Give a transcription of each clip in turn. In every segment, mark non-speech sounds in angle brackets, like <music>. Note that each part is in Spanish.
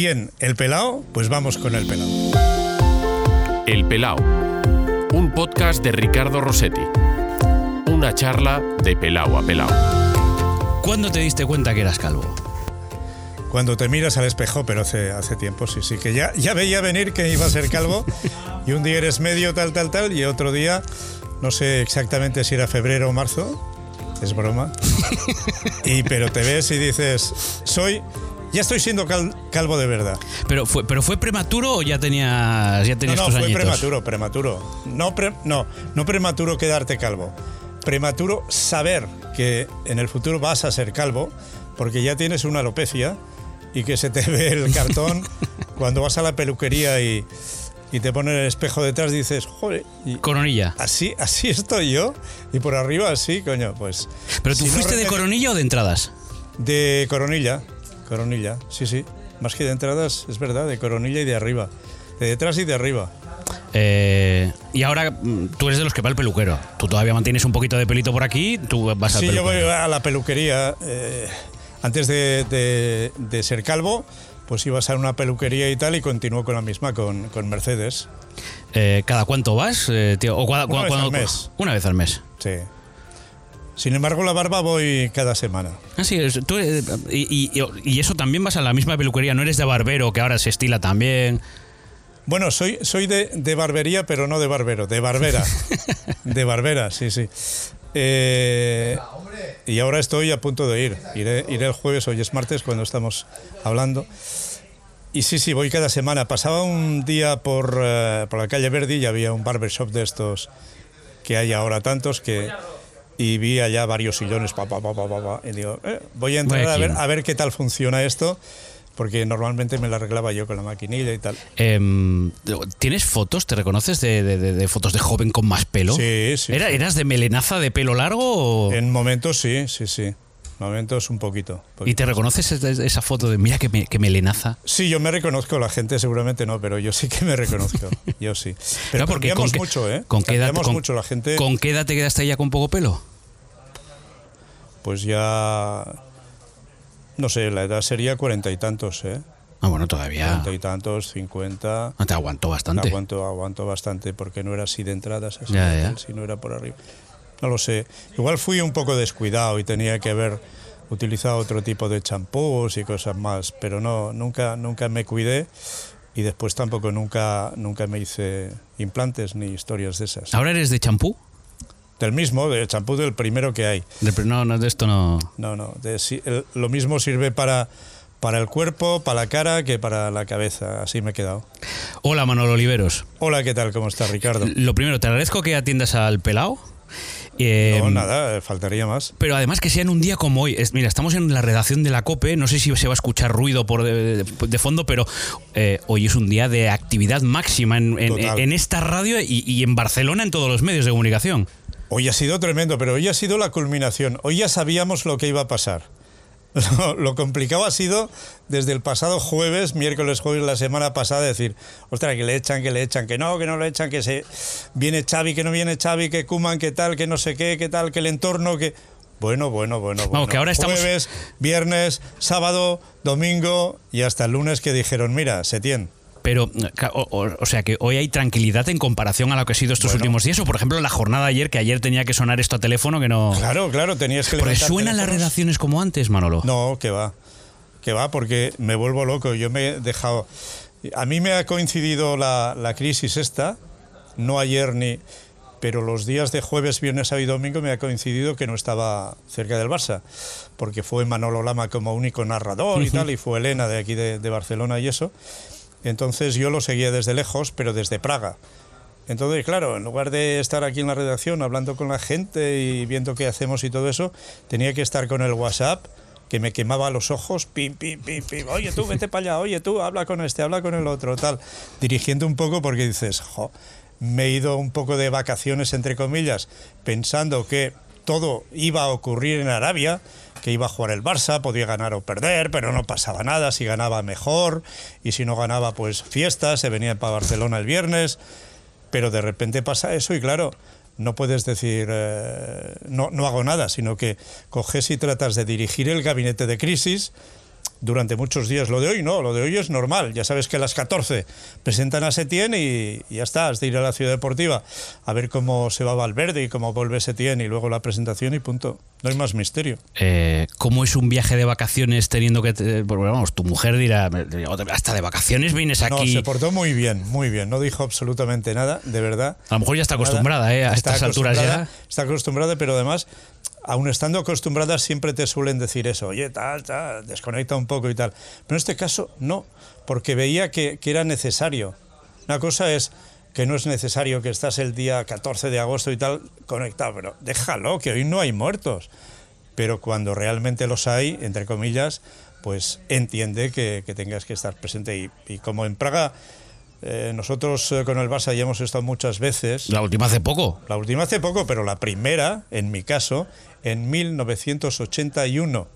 ¿Quién? ¿El pelao? Pues vamos con el pelao. El Pelao, un podcast de Ricardo Rossetti. Una charla de pelao a pelao. ¿Cuándo te diste cuenta que eras calvo? Cuando te miras al espejo, pero hace, hace tiempo, sí, sí, que ya, ya veía venir que iba a ser calvo. <laughs> y un día eres medio tal, tal, tal, y otro día, no sé exactamente si era febrero o marzo, es broma. <laughs> y pero te ves y dices, soy, ya estoy siendo cal- calvo de verdad. ¿Pero fue, pero fue prematuro o ya tenías, ya No, tenías no, tus fue añitos? prematuro, prematuro. No, pre- no, no prematuro quedarte calvo. Prematuro saber que en el futuro vas a ser calvo porque ya tienes una alopecia y que se te ve el <laughs> cartón cuando vas a la peluquería y, y te ponen el espejo detrás dices, joder, Coronilla. así, así estoy yo y por arriba así, coño, pues... ¿Pero tú si no fuiste de coronilla o de entradas? De coronilla, coronilla, sí, sí. Más que de entradas, es verdad, de coronilla y de arriba. De detrás y de arriba. Eh, y ahora mm, tú eres de los que va al peluquero. Tú todavía mantienes un poquito de pelito por aquí, tú vas al Sí, yo voy a la peluquería. eh, antes de, de- de ser calvo, pues ibas a una peluquería y tal, y continúo con la misma, con, con Mercedes. Eh, ¿Cada cuánto vas? eh, tío? ¿O cua- Una cua- vez al mes. Una vez al mes. Sí. Sin embargo, la barba voy cada semana. Ah, sí, es- tú, eh, y, y- y eso también vas a la misma peluquería, no eres de barbero, que ahora se estila también. Bueno, soy, soy de, de barbería, pero no de barbero, de barbera. <laughs> de barbera, sí, sí. Eh, y ahora estoy a punto de ir. Iré, iré el jueves, hoy es martes, cuando estamos hablando. Y sí, sí, voy cada semana. Pasaba un día por, eh, por la calle Verdi y había un barbershop de estos que hay ahora tantos que... Y vi allá varios sillones, pa, pa, pa, pa, pa, pa, y digo, eh, voy a entrar a ver, a ver qué tal funciona esto, porque normalmente me la arreglaba yo con la maquinilla y tal. Em, ¿Tienes fotos? ¿Te reconoces de, de- de- de fotos de joven con más pelo? Sí, sí. ¿Era- sí. ¿Eras de melenaza de pelo largo? o- En momentos sí, sí, sí. Momentos un poquito. ¿Y te reconoces esa- foto de mira que, me- que melenaza? Sí, yo me reconozco, la gente seguramente no, pero yo sí que me reconozco. <laughs> Yo sí. Pero porque cambiamos con mucho, ¿eh? con qué edad- con- mucho. La gente, ¿Con qué edad te quedaste ya con poco pelo? pues ya. No sé, la edad sería cuarenta y tantos, ¿eh? Ah, bueno, todavía. Cuarenta y tantos, cincuenta. No te aguantó bastante. Aguanto, aguanto bastante porque no era así de entradas, así Ya, de ya. tal, era por arriba. No lo sé. Igual fui un poco descuidado y tenía que haber utilizado otro tipo de champús y cosas más, pero no, nunca, nunca me cuidé y después tampoco nunca, nunca me hice implantes ni historias de esas. ¿Ahora eres de champú? Del mismo, del champú del primero que hay. De- No, no, de esto no. No, no, de- sí, el- lo mismo sirve para, para el cuerpo, para la cara que para la cabeza. Así me he quedado. Hola, Manolo Oliveros. Hola, ¿qué tal? ¿Cómo estás, Ricardo? Lo primero, te agradezco que atiendas al pelao. Eh, No, nada, faltaría más. Pero además que sea en un día como hoy. Es- mira, estamos en la redacción de la COPE. No sé si se va a escuchar ruido por de, de- de fondo, pero eh, hoy es un día de actividad máxima en, en- Total. en esta radio y, y en Barcelona en todos los medios de comunicación. Hoy ha sido tremendo, pero hoy ha sido la culminación. Hoy ya sabíamos lo que iba a pasar. Lo, lo complicado ha sido desde el pasado jueves, miércoles, jueves, la semana pasada, decir, ostras, que le echan, que le echan, que no, que no le echan, que se viene Xavi, que no viene Xavi, que Kuman, que tal, que no sé qué, que tal, que el entorno, que... Bueno, bueno, bueno, bueno. que ahora estamos- Jueves, viernes, sábado, domingo y hasta el lunes que dijeron, mira, Setién, Pero, o, o- o sea que hoy hay tranquilidad en comparación a lo que ha sido estos Bueno. últimos días. O, por ejemplo, la jornada de ayer, que ayer tenía que sonar esto a teléfono, que no. Claro, claro, tenías que Porque suenan las redacciones como antes, Manolo. No, que va. Que va, porque me vuelvo loco. Yo me he dejado. A mí me ha coincidido la, la crisis esta, no ayer ni. Pero los días de jueves, viernes, sábado y domingo me ha coincidido que no estaba cerca del Barça, porque fue Manolo Lama como único narrador y tal, y fue Elena de aquí de, de Barcelona y eso. Entonces yo lo seguía desde lejos, pero desde Praga. Entonces, claro, en lugar de estar aquí en la redacción hablando con la gente y viendo qué hacemos y todo eso, tenía que estar con el WhatsApp que me quemaba los ojos, pim, pim, pim, pim, oye tú, vete para allá, oye tú, habla con este, habla con el otro, tal, dirigiendo un poco porque dices, jo, me he ido un poco de vacaciones, entre comillas, pensando que todo iba a ocurrir en Arabia, que iba a jugar el Barça, podía ganar o perder, pero no pasaba nada, si ganaba mejor, y si no ganaba, pues fiesta, se venía para Barcelona el viernes, pero de repente pasa eso y claro, no puedes decir eh, no, no hago nada, sino que coges y tratas de dirigir el gabinete de crisis durante muchos días. Lo de hoy no, lo de hoy es normal. Ya sabes que a las 14 presentan a Setién y, y ya está, has de ir a la ciudad deportiva a ver cómo se va Valverde y cómo vuelve Setién y luego la presentación y punto. No hay más misterio. Eh, ¿Cómo es un viaje de vacaciones teniendo que... te- porque, vamos, tu mujer dirá, hasta de vacaciones vienes No, aquí. se portó muy bien, muy bien. No dijo absolutamente nada, de verdad. a lo mejor ya está Nada. acostumbrada, ¿eh? A Está estas alturas ya. Está acostumbrada, pero además, aun estando acostumbrada, siempre te suelen decir eso. Oye, tal, tal, desconecta un poco y tal. Pero en este caso, no, porque veía que, que era necesario. Una cosa es que no es necesario que estás el día 14 de agosto y tal conectado, pero déjalo, que hoy no hay muertos. Pero cuando realmente los hay, entre comillas, pues entiende que, que tengas que estar presente. Y, y como en Praga, eh, nosotros eh, con el Barça ya hemos estado muchas veces. La última hace poco. La última hace poco, pero la primera, en mi caso, en 1981.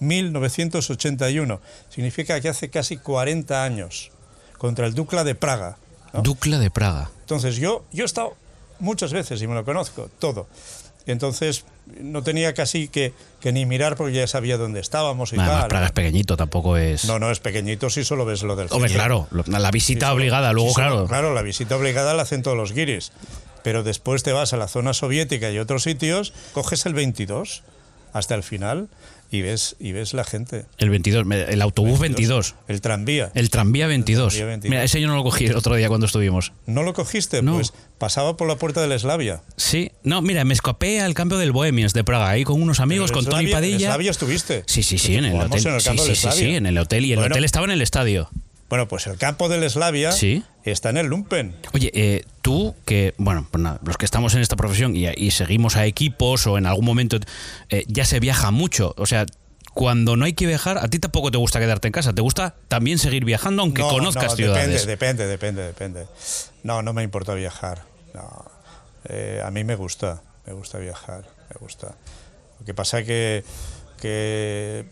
1981. Significa que hace casi 40 años. Contra el Dukla de Praga. ¿no? Ducla de Praga. Entonces yo, yo he estado muchas veces y me lo conozco, todo. Entonces no tenía casi que, que ni mirar porque ya sabía dónde estábamos y Además, tal. Praga es pequeñito, tampoco es. No, no, es pequeñito si solo ves lo del Hombre, claro, la visita obligada, luego, solo- claro. Claro, la visita obligada la hacen todos los guiris. Pero después te vas a la zona soviética y otros sitios, coges el 22 hasta el final y ves, y ves la gente. El 22, me- el autobús 22. El tranvía. El tranvía 22. tranvía 22. Mira, ese yo no lo cogí el otro día cuando estuvimos. ¿No lo cogiste? No. Pues pasaba por la puerta del Eslavia. Sí, no, mira, me escapé al campo del Bohemians de Praga, ahí con unos amigos, con Tony Eslavia- En Padilla. Eslavia estuviste. Sí, sí, sí, en el hotel. en el sí, sí, sí, en el hotel. Y el Bueno. hotel estaba en el estadio. Bueno, pues el campo del Eslavia Sí. está en el Lumpen. Oye, eh, tú que, bueno, pues nada, los que estamos en esta profesión y, y seguimos a equipos o en algún momento eh, ya se viaja mucho. O sea, cuando no hay que viajar, a ti tampoco te gusta quedarte en casa. Te gusta también seguir viajando aunque No, conozcas no, ciudades. Depende, depende, depende, depende. No, no me importa viajar. No. Eh, a mí me gusta, me gusta viajar, me gusta. Lo que pasa que, que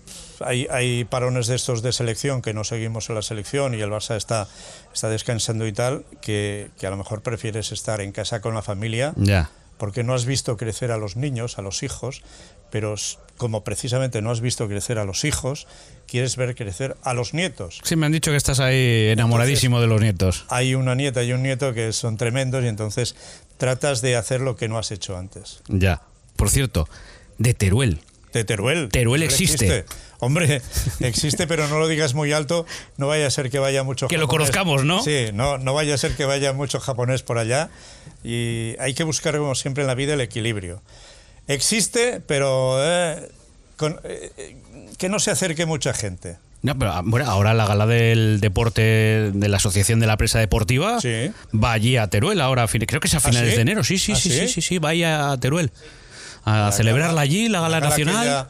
hay, hay parones de estos de selección que no seguimos en la selección y el Barça está, está descansando y tal, que, que a lo mejor prefieres estar en casa con la familia Ya. porque no has visto crecer a los niños, a los hijos, pero como precisamente no has visto crecer a los hijos, quieres ver crecer a los nietos. Sí, me han dicho que estás ahí enamoradísimo de los nietos. Hay una nieta y un nieto que son tremendos y entonces tratas de hacer lo que no has hecho antes. Ya. Por cierto, de Teruel. De Teruel. Teruel existe. Hombre, existe, pero no lo digas muy alto, no vaya a ser que vaya mucho Que lo conozcamos, ¿no? Sí, no, no vaya a ser que vaya mucho japonés por allá y hay que buscar, como siempre en la vida, el equilibrio. Existe, pero eh, con- eh, que no se acerque mucha gente. No, pero ah, bueno, ahora la gala del deporte de la Asociación de la Presa Deportiva Sí. va allí a Teruel ahora, creo que es a finales sí? de enero. Sí, sí, ¿Ah, sí, sí, sí? sí, sí, vaya a Teruel a celebrarla allí, la gala nacional. aquella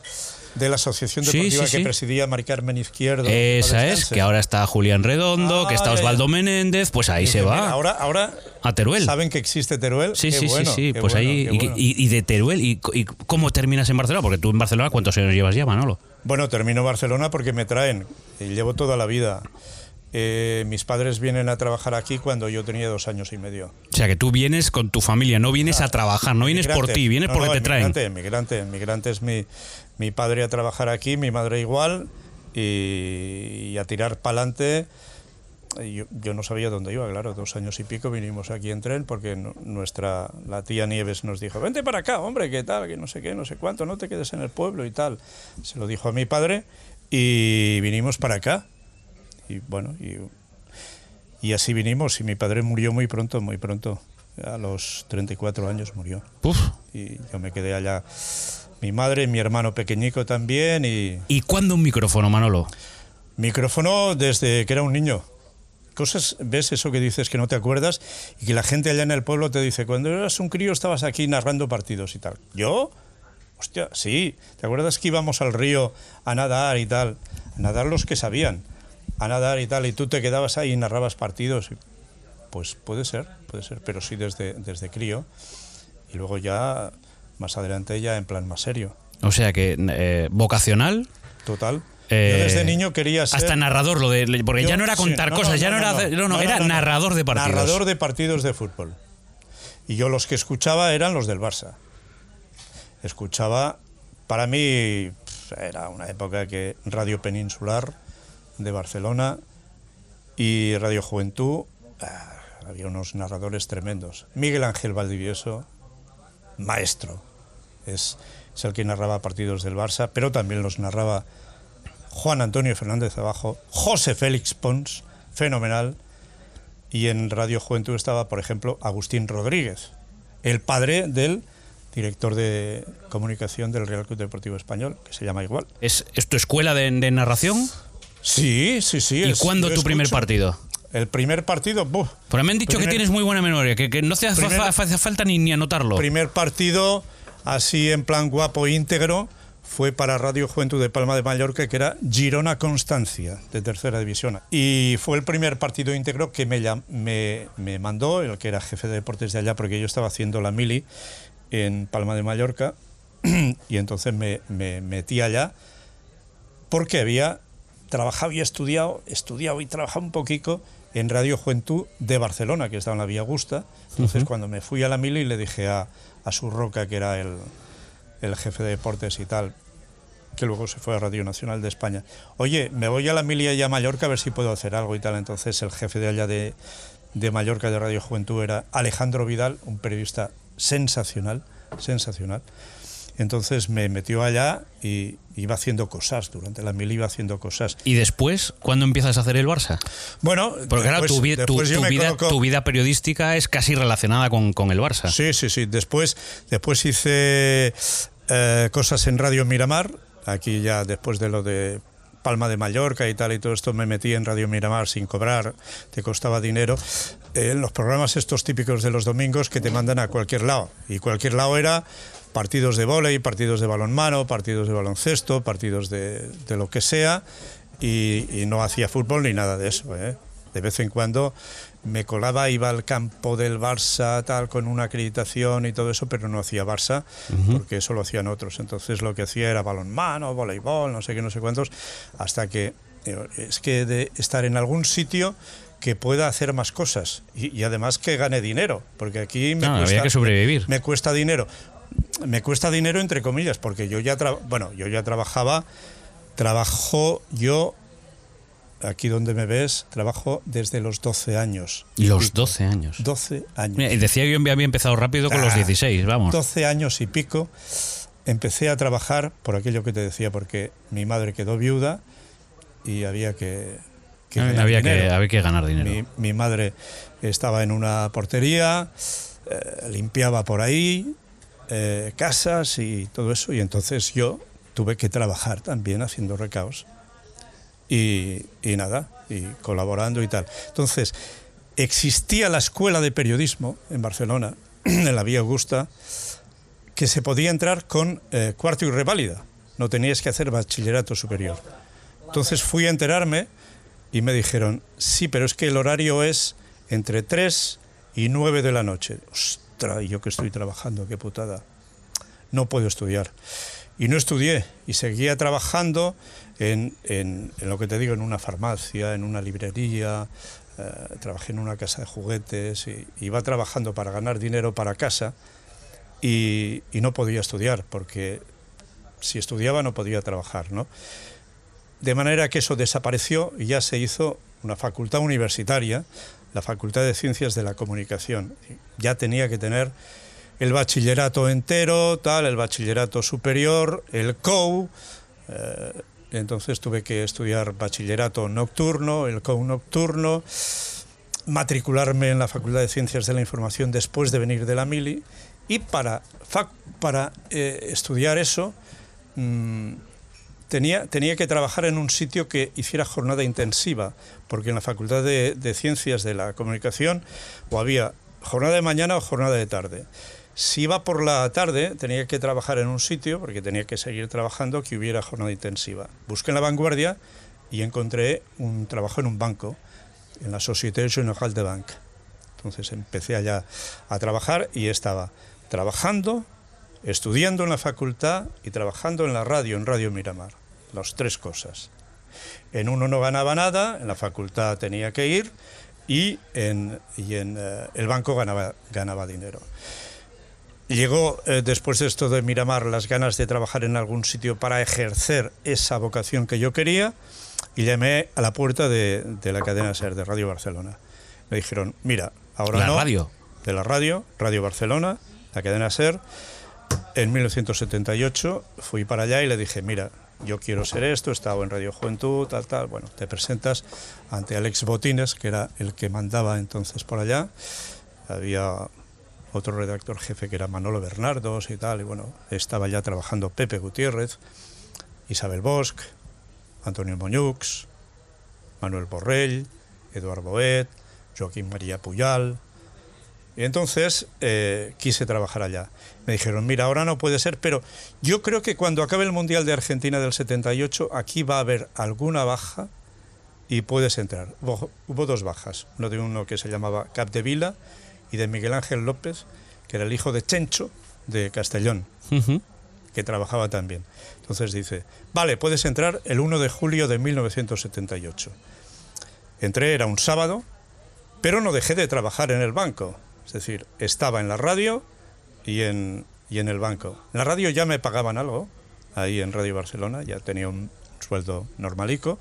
De la Asociación Deportiva sí, que presidía Mari Carmen Izquierdo. Esa es, que ahora está Julián Redondo, que está Ah, Osvaldo. Menéndez, pues ahí se va ahora, ahora a Teruel. saben que existe Teruel. Sí, Qué sí, bueno, sí, sí, pues bueno, ahí. Y, bueno. y- y de Teruel, y, y cómo terminas en Barcelona? Porque tú en Barcelona, ¿cuántos años llevas ya, Manolo? Bueno, termino Barcelona porque me traen y llevo toda la vida. Eh, mis padres vienen a trabajar aquí cuando yo tenía dos años y medio. O sea, que tú vienes con tu familia, no vienes a trabajar, no vienes por ti, vienes No, porque no, te traen. Migrante, migrante, migrante es mi, mi padre a trabajar aquí, mi madre igual, y, y a tirar para adelante. Yo, yo no sabía dónde iba, claro, dos años y pico vinimos aquí en tren porque nu- nuestra, la tía Nieves nos dijo, vente para acá, hombre, qué tal, que no sé qué, no sé cuánto, no te quedes en el pueblo y tal. Se lo dijo a mi padre y vinimos para acá. Y bueno, y, y así vinimos y mi padre murió muy pronto, muy pronto. A los 34 años murió Uf. y yo me quedé allá. Mi madre, mi hermano pequeñico también y ¿Y cuándo un micrófono, Manolo? micrófono desde que era un niño. Cosas, ves eso que dices que no te acuerdas y que la gente allá en el pueblo te dice, cuando eras un crío estabas aquí narrando partidos y tal. ¿Yo? Hostia, sí. ¿Te acuerdas que íbamos al río a nadar y tal? A nadar los que sabían, a nadar y tal, y tú te quedabas ahí y narrabas partidos. Pues puede ser, puede ser, pero sí desde, desde crío. Y luego ya, más adelante ya en plan más serio. O sea que eh, vocacional. Total. eh, Yo desde niño quería ser... Hasta narrador, lo de, porque Yo- ya no era sí, contar cosas, ya no, era, no, no, era narrador de partidos. Narrador de partidos de fútbol. Y yo los que escuchaba eran los del Barça. Escuchaba, para mí, era una época que Radio Peninsular de Barcelona y Radio Juventud, ah, había unos narradores tremendos. Miguel Ángel Valdivieso, maestro, es, es el que narraba partidos del Barça, pero también los narraba Juan Antonio Fernández Abajo, José Félix Pons, fenomenal, y en Radio Juventud estaba, por ejemplo, Agustín Rodríguez, el padre del director de comunicación del Real Club Deportivo Español, que se llama igual. ¿Es, es tu escuela de, de narración? Sí, sí, sí. ¿Y es- cuándo tu primer partido? El primer partido, buf, Porque me han dicho que tienes muy buena memoria, que, que no te hace, Primer- fa- hace falta ni, ni anotarlo. primer partido así en plan guapo íntegro fue para Radio Juventud de Palma de Mallorca, que era Girona Constancia, de tercera división. Y fue el primer partido íntegro que me, me, me mandó, el que era jefe de deportes de allá, porque yo estaba haciendo la mili en Palma de Mallorca, <clears throat> y entonces me, me metí allá porque había trabajado y estudiado, estudiado y trabajado un poquito en Radio Juventud de Barcelona, que estaba en la Vía Augusta. Entonces, cuando me fui a la mili, le dije a, a su Roca, que era el, el jefe de deportes y tal, que luego se fue a Radio Nacional de España. Oye, me voy a la mili allá a Mallorca a ver si puedo hacer algo y tal. Entonces, el jefe de allá de, de Mallorca de Radio Juventud era Alejandro Vidal, un periodista sensacional, sensacional. Entonces me metió allá y iba haciendo cosas, durante la mili iba haciendo cosas. ¿Y después, cuándo empiezas a hacer el Barça? Bueno, Porque claro, después- tu, vi- tu- vida, coloco- tu vida periodística es casi relacionada con, con el Barça. Sí, sí, sí. Después, después hice eh, cosas en Radio Miramar. Aquí ya después de lo de Palma de Mallorca y tal y todo esto me metí en Radio Miramar sin cobrar, te costaba dinero. Eh, en los programas estos típicos de los domingos que te mandan a cualquier lado. Y cualquier lado era partidos de vóley, partidos de balonmano, partidos de baloncesto, partidos de, de lo que sea. Y, y no hacía fútbol ni nada de eso. ¿eh? De vez en cuando me colaba, iba al campo del Barça tal con una acreditación y todo eso, pero no hacía Barça porque eso lo hacían otros. Entonces lo que hacía era balonmano, voleibol, no sé qué, no sé cuántos, hasta que eh, es que de estar en algún sitio que pueda hacer más cosas y, y además que gane dinero, porque aquí me Ah, había cuesta que sobrevivir. me cuesta dinero. Me cuesta dinero entre comillas, porque yo ya tra- bueno, yo ya trabajaba, trabajo yo aquí donde me ves, trabajo desde los 12 años. Y los pico. 12 años. 12 años. Mira, y decía que yo había empezado rápido con los Ah, 16, vamos. 12 años y pico empecé a trabajar por aquello que te decía, porque mi madre quedó viuda y había que, que ganar había, que, dinero. había que ganar dinero. Mi, mi madre estaba en una portería, eh, limpiaba por ahí eh, casas y todo eso, y entonces yo tuve que trabajar también haciendo recaos y, y nada, y colaborando y tal. Entonces, existía la escuela de periodismo en Barcelona, <clears throat> en la Vía Augusta, que se podía entrar con eh, cuarto y reválida, no tenías que hacer bachillerato superior. Entonces fui a enterarme y me dijeron, sí, pero es que el horario es entre 3 y 9 de la noche. Yo que estoy trabajando, qué putada. No puedo estudiar. Y no estudié y seguía trabajando en, en- lo que te digo, en una farmacia, en una librería, eh, trabajé en una casa de juguetes iba trabajando para ganar dinero para casa y, y no podía estudiar porque si estudiaba no podía trabajar, ¿no? De manera que eso desapareció y ya se hizo una facultad universitaria, la Facultad de Ciencias de la Comunicación. Ya tenía que tener el bachillerato entero, tal, el bachillerato superior, el COU. eh, entonces tuve que estudiar bachillerato nocturno, el COU nocturno, matricularme en la Facultad de Ciencias de la Información después de venir de la Mili y para, para eh, estudiar eso mm, tenía, tenía que trabajar en un sitio que hiciera jornada intensiva, porque en la Facultad de, de Ciencias de la Comunicación o había jornada de mañana o jornada de tarde. Si iba por la tarde, tenía que trabajar en un sitio, porque tenía que seguir trabajando, que hubiera jornada intensiva. Busqué en la vanguardia y encontré un trabajo en un banco, en la Société Générale de Banque. Entonces empecé allá a trabajar y estaba trabajando, estudiando en la facultad y trabajando en la radio, en Radio Miramar. Las tres cosas. En uno no ganaba nada, en la facultad tenía que ir y en, y en eh, el banco ganaba, ganaba dinero. llegó eh, después de esto de Miramar las ganas de trabajar en algún sitio para ejercer esa vocación que yo quería y llamé a la puerta de, de la cadena SER de Radio Barcelona. Me dijeron, mira, ahora ¿La no. radio? De la radio, Radio Barcelona, la cadena SER. En 1978 fui para allá y le dije, mira, yo quiero ser esto, he estado en Radio Juventud, tal, tal. Bueno, te presentas ante Alex Botines, que era el que mandaba entonces por allá. Había otro redactor jefe que era Manolo Bernardos y tal, y bueno, estaba ya trabajando Pepe Gutiérrez, Isabel Bosch, Antonio Moñux, Manuel Borrell, Eduardo Boet, Joaquín María Puyal. Y entonces eh, quise trabajar allá. Me dijeron, mira, ahora no puede ser, pero yo creo que cuando acabe el Mundial de Argentina del 78, aquí va a haber alguna baja y puedes entrar. Hubo, hubo dos bajas, uno de uno que se llamaba Capdevila y de Miguel Ángel López, que era el hijo de Chencho de Castellón, que trabajaba también. Entonces dice, vale, puedes entrar el 1 de julio de 1978. Entré, era un sábado, pero no dejé de trabajar en el banco. Es decir, estaba en la radio y en, y en el banco. En la radio ya me pagaban algo, ahí en Radio Barcelona, ya tenía un sueldo normalico,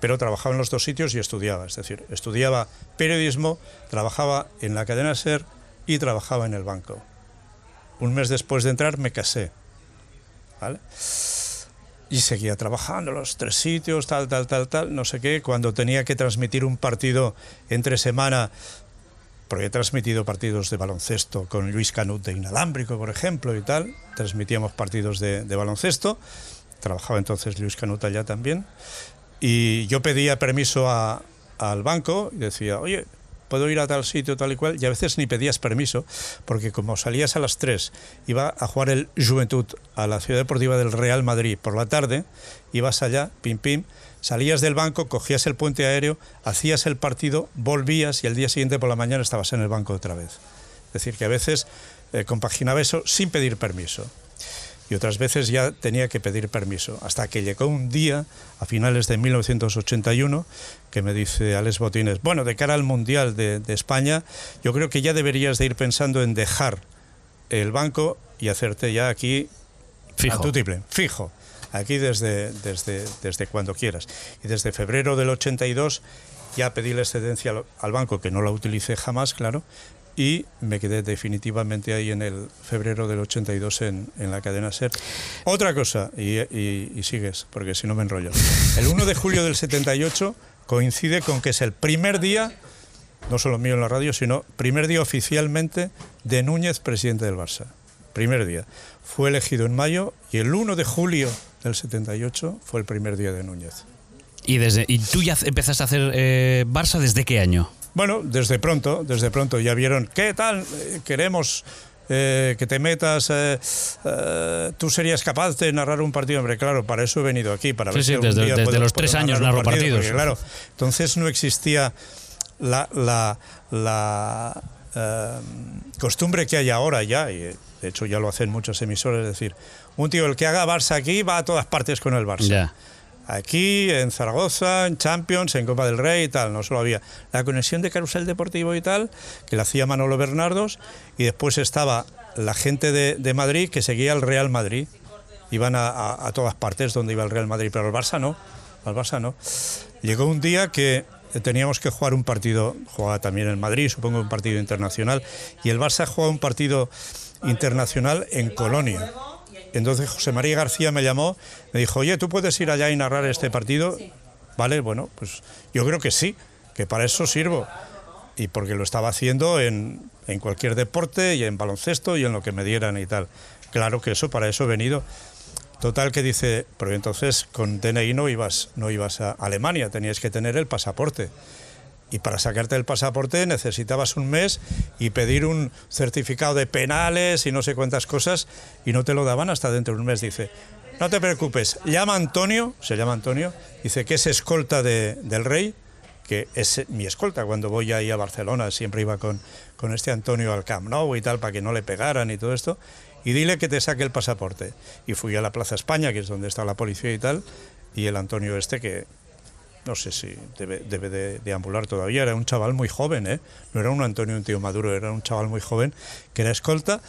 pero trabajaba en los dos sitios y estudiaba. Es decir, estudiaba periodismo, trabajaba en la cadena SER y trabajaba en el banco. Un mes después de entrar me casé. ¿Vale? Y seguía trabajando los tres sitios, tal, tal, tal, tal, no sé qué. Cuando tenía que transmitir un partido entre semana, porque he transmitido partidos de baloncesto con Luis Canut de Inalámbrico, por ejemplo, y tal. Transmitíamos partidos de, de baloncesto. Trabajaba entonces Luis Canut allá también. Y yo pedía permiso a- al banco y decía, oye, puedo ir a tal sitio, tal y cual. Y a veces ni pedías permiso, porque como salías a las 3, iba a jugar el Juventud a la Ciudad Deportiva del Real Madrid por la tarde, ibas allá, pim, pim, salías del banco, cogías el puente aéreo, hacías el partido, volvías y el día siguiente por la mañana estabas en el banco otra vez. Es decir, que a veces eh, compaginaba eso sin pedir permiso y otras veces ya tenía que pedir permiso. Hasta que llegó un día, a finales de 1981, que me dice Alex Botines, bueno, de cara al Mundial de, de España, yo creo que ya deberías de ir pensando en dejar el banco y hacerte ya aquí Fijo. a tu tiple, fijo. Aquí desde, desde, desde cuando quieras. Y desde febrero del 82 ya pedí la excedencia al, banco, que no la utilicé jamás, claro, y me quedé definitivamente ahí en el febrero del 82 en, en la cadena SER. Otra cosa, y- y sigues, porque si no me enrollo. El 1 de julio del 78 coincide con que es el primer día, no solo mío en la radio, sino primer día oficialmente de Núñez, presidente del Barça. Primer día. Fue elegido en mayo y el 1 de julio del 78 fue el primer día de Núñez. Y, desde, y tú ya empezaste a hacer eh, Barça desde qué año? Bueno, desde pronto, desde pronto ya vieron, ¿qué tal? Eh, Queremos eh, que te metas, eh, eh, tú serías capaz de narrar un partido, hombre, claro, para eso he venido aquí, para Sí, ver sí, si desde- día desde puedo- los tres años narro partido, partidos. porque, claro, entonces no existía la, la, la, eh, costumbre que hay ahora ya, y de hecho ya lo hacen muchas emisoras, es decir, un tío, el que haga Barça aquí va a todas partes con el Barça. Aquí, en Zaragoza, en Champions, en Copa del Rey y tal, no solo había la conexión de Carusel Deportivo y tal, que la hacía Manolo Bernardos, y después estaba la gente de, de Madrid que seguía al Real Madrid. Iban a, a- a todas partes donde iba el Real Madrid, pero al Barça no, al Barça no. Llegó un día que teníamos que jugar un partido, jugaba también en Madrid, supongo un partido internacional, y el Barça jugaba un partido internacional en Colonia. Entonces José María García me llamó, me dijo, oye, ¿tú puedes ir allá y narrar este partido? Vale, bueno, pues yo creo que sí, que para eso sirvo. Y porque lo estaba haciendo en, en cualquier deporte y en baloncesto y en lo que me dieran y tal. Claro que eso, para eso he venido. Total que dice, pero entonces con DNI no ibas, no ibas a Alemania, tenías que tener el pasaporte. Y para sacarte el pasaporte necesitabas un mes y pedir un certificado de penales y no sé cuántas cosas y no te lo daban hasta dentro de un mes. Dice, no te preocupes, llama Antonio, se llama Antonio, dice que es escolta de- del rey, que es mi escolta cuando voy ahí a Barcelona, siempre iba con, con este Antonio al Camp Nou y tal, para que no le pegaran y todo esto, y dile que te saque el pasaporte. Y fui a la Plaza España, que es donde está la policía y tal, y el Antonio este que no sé si debe, de, ambular todavía, era un chaval muy joven, ¿eh? no era un Antonio, un tío maduro, era un chaval muy joven que era escolta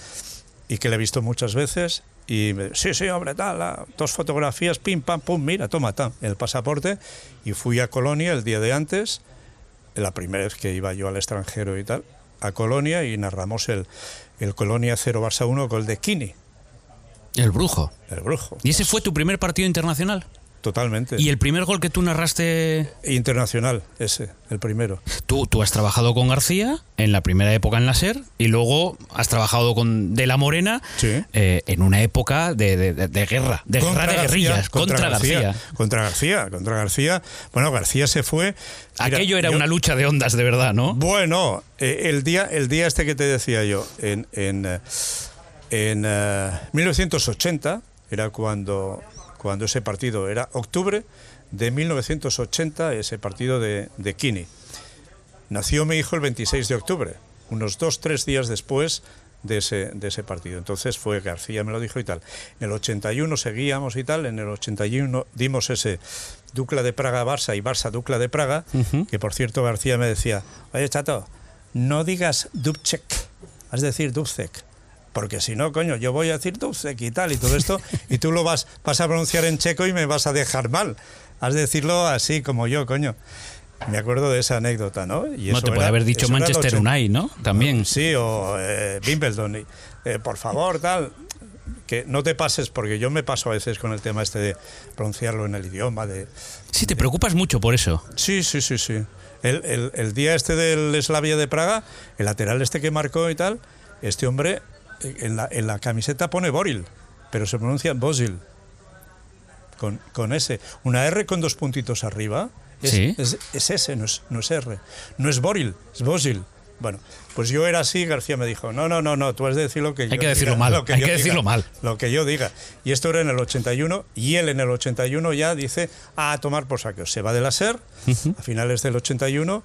y que le he visto muchas veces. Y me sí, sí, hombre, tal, ah, dos fotografías, pim, pam, pum, mira, toma, el pasaporte. Y fui a Colonia el día de antes, la primera vez que iba yo al extranjero y tal, a Colonia y narramos el, el Colonia 0 Barça 1 gol de Kini, El brujo. el brujo. ¿Y ese fue tu primer partido internacional? Totalmente. ¿Y el primer gol que tú narraste? Internacional, ese, el primero. Tú, tú has trabajado con García en la primera época en la SER y luego has trabajado con De la Morena Sí. eh, en una época de, de- de- de guerra, de guerra de García, guerrillas, contra, García. Contra García, contra García. Bueno, García se fue. Mira, Aquello era yo- una lucha de ondas de verdad, ¿no? Bueno, eh, el, día, el día este que te decía yo, en, en, eh, en eh, 1980, era cuando, cuando ese partido, era octubre de 1980, ese partido de, de Kini. Nació mi hijo el 26 de octubre, unos dos, tres días después de ese, de ese partido. Entonces fue García, me lo dijo y tal. En el 81 seguíamos y tal, en el 81 dimos ese Ducla de Praga-Barça y Barça-Ducla de Praga, que por cierto García me decía, oye chato, no digas Dubček, has de decir Dubcek. Porque si no, coño, yo voy a decir Dubcek y tal y todo esto, y tú lo vas, vas a pronunciar en checo y me vas a dejar mal. Has de decirlo así como yo, coño. Me acuerdo de esa anécdota, ¿no? Y No te puede era- haber dicho Manchester 80. United, ¿no? También. Sí, o eh, Wimbledon. eh, por favor, tal. Que no te pases, porque yo me paso a veces con el tema este de pronunciarlo en el idioma. de Sí, te preocupas mucho por eso. Sí, sí, sí, sí. El, el- el día este del Slavia de Praga, el lateral este que marcó y tal, este hombre en la, en la camiseta pone Boril, pero se pronuncia Bosil. Con, con S. Una R con dos puntitos arriba. Es, Sí. es, es S, no es, no es R. No es Boril, es Bosil. Bueno, pues yo era así, García me dijo, no, no, no, no, tú has de decir lo que yo que decirlo diga, <laughs> mal, lo que hay yo que diga, decirlo mal. Lo que yo diga. Y esto era en el 81, y él en el 81 ya dice, "Ah, a tomar por saco. Se va de la SER a finales del 81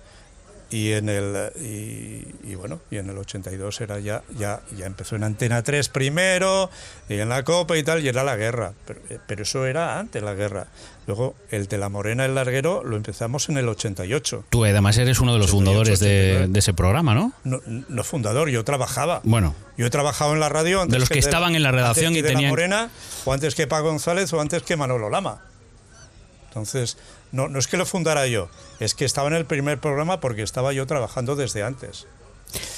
y en el y, y bueno y en el 82 era ya ya ya empezó en Antena 3 primero y en la Copa y tal y era la guerra. Pero, eh, pero eso era antes la guerra. Luego el de la Morena el larguero lo empezamos en el 88 Tú además eres uno de los 88, fundadores de, 89. de ese programa, ¿no? no, no fundador yo trabajaba. Bueno, yo he trabajado en la radio antes De los que estaban en la redacción antes y que de tenían- la Morena o antes que Paco González o antes que Manolo Lama. Entonces no, no es que lo fundara yo es que estaba en el primer programa porque estaba yo trabajando desde antes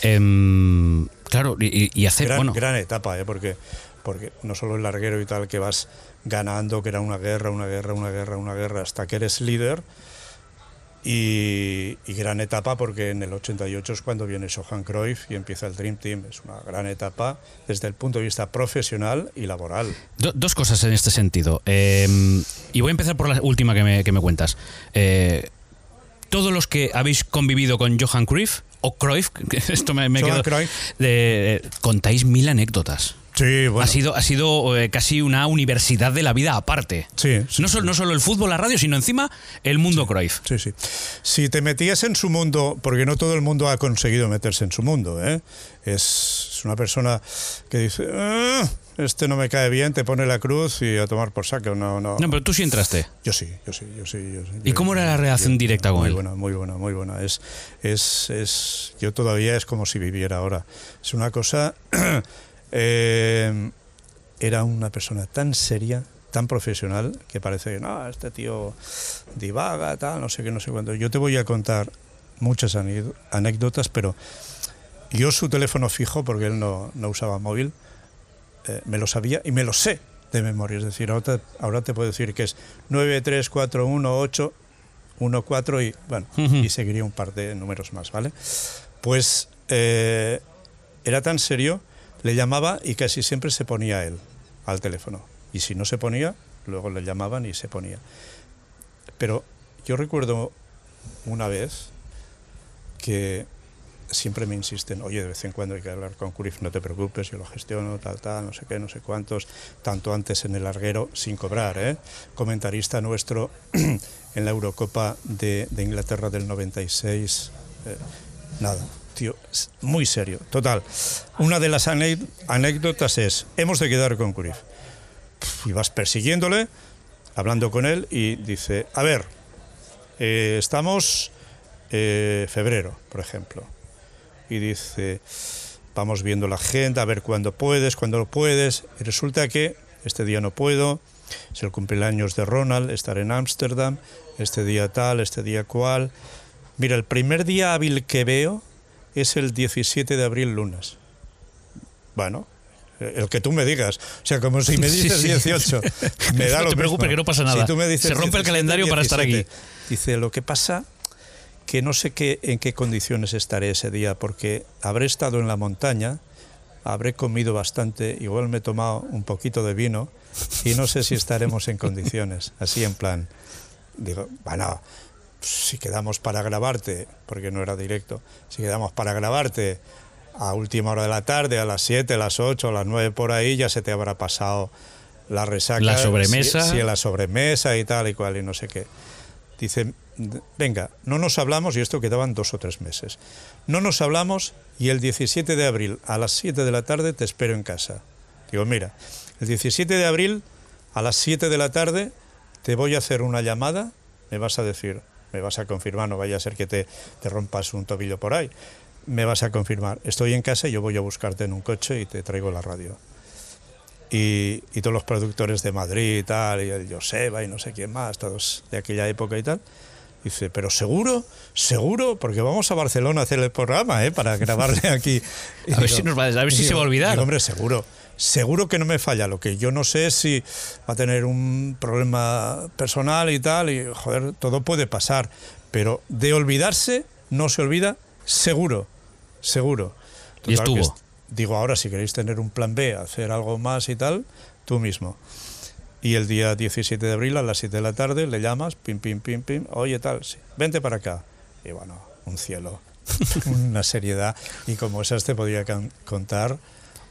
em, claro, y, y hacer, gran, bueno, gran etapa, ¿eh? porque, porque no solo el larguero y tal, que vas ganando, que era una guerra, una guerra, una guerra, una guerra, hasta que eres líder. Y, y gran etapa porque en el 88 es cuando viene Johan Cruyff y empieza el Dream Team. Es una gran etapa desde el punto de vista profesional y laboral. do- dos cosas en este sentido. Em, y voy a empezar por la última que me, que me cuentas. Eh, todos los que habéis convivido con Johan Cruyff, o Cruyff, <laughs> esto me, me quedo- Cruyff. de- contáis mil anécdotas. Sí, bueno. Ha sido, ha sido eh, casi una universidad de la vida aparte. Sí, sí, no, solo, no solo el fútbol, la radio, sino encima el mundo Cruyff. Sí, sí. Si te metías en su mundo, porque no todo el mundo ha conseguido meterse en su mundo, ¿eh? es, es una persona que dice, "Ah, este no me cae bien, te pone la cruz y a tomar por saco. No, no. No, pero tú sí entraste. Yo sí, yo sí, yo sí. yo. ¿Y Yo- cómo era la relación directa con muy él? buena, muy buena, muy buena. Es, es, es, yo todavía es como si viviera ahora. Es una cosa. <clears throat> eh, era una persona tan seria, tan profesional, que parece que no, este tío divaga, tal, no sé qué, no sé cuánto. Yo te voy a contar muchas anécdo- anécdotas, pero yo su teléfono fijo, porque él no, no usaba móvil, eh, me lo sabía y me lo sé de memoria. Es decir, ahora te, ahora te puedo decir que es 9341814 y bueno, Ujú. y seguiría un par de números más, ¿vale? Pues eh, era tan serio, le llamaba y casi siempre se ponía él al teléfono. Y si no se ponía, luego le llamaban y se ponía. Pero yo recuerdo una vez que siempre me insisten, oye, de vez en cuando hay que hablar con Cruyff, no te preocupes, yo lo gestiono, tal, tal, no sé qué, no sé cuántos, tanto antes en el larguero, sin cobrar, ¿eh? Comentarista nuestro <clears throat> en la Eurocopa de, de Inglaterra del 96, eh, nada, tío, muy serio, total. Una de las anécdotas es, hemos de quedar con Cruyff. Y vas persiguiéndole, hablando con él, y dice, a ver, eh, estamos eh, febrero, por ejemplo, y dice, vamos viendo la agenda, a ver cuándo puedes, cuándo lo puedes. Y resulta que este día no puedo, es el cumpleaños de Ronald, estar en Ámsterdam, este día tal, este día cual. Mira, el primer día hábil que veo es el 17 de abril, lunes. Bueno, el que tú me digas. O sea, como si me <laughs> dices sí. 18, me da No lo te preocupes mismo. que no pasa nada. Si tú me dices Se rompe el 17, calendario para estar aquí. 17. Dice, lo que pasa que no sé qué, en qué condiciones estaré ese día, porque habré estado en la montaña, habré comido bastante, igual me he tomado un poquito de vino y no sé si estaremos en condiciones. Así en plan, digo, bueno, si quedamos para grabarte, porque no era directo, si quedamos para grabarte a última hora de la tarde, a las 7, a las 8, a las 9 por ahí, ya se te habrá pasado la resaca. La sobremesa. Sí, sí, la sobremesa y tal y cual y no sé qué. Dice, venga, no nos hablamos, y esto quedaban dos o tres meses. No nos hablamos y el 17 de abril a las 7 de la tarde te espero en casa. Digo, mira, el 17 de abril a las 7 de la tarde te voy a hacer una llamada, me vas a decir, me vas a confirmar, no vaya a ser que te, te rompas un tobillo por ahí, me vas a confirmar, estoy en casa y yo voy a buscarte en un coche y te traigo la radio. Y, y todos los productores de Madrid y tal, y el Joseba y no sé quién más, todos de aquella época y tal. Dice, pero seguro, seguro, porque vamos a Barcelona a hacer el programa, ¿eh? Para <laughs> grabarle aquí. A ver si nos va- a ver si se va a olvidar. digo, hombre, seguro. Seguro que no me falla. Lo que yo no sé es si va a tener un problema personal y tal, y joder, todo puede pasar. Pero de olvidarse, no se olvida, seguro, seguro. Y estuvo. es- digo, ahora si queréis tener un plan B, hacer algo más y tal, tú mismo. Y el día 17 de abril a las 7 de la tarde le llamas, pim, pim, pim, pim, oye tal, sí, vente para acá. Y bueno, un cielo, <laughs> una seriedad. Y como esas te podría contar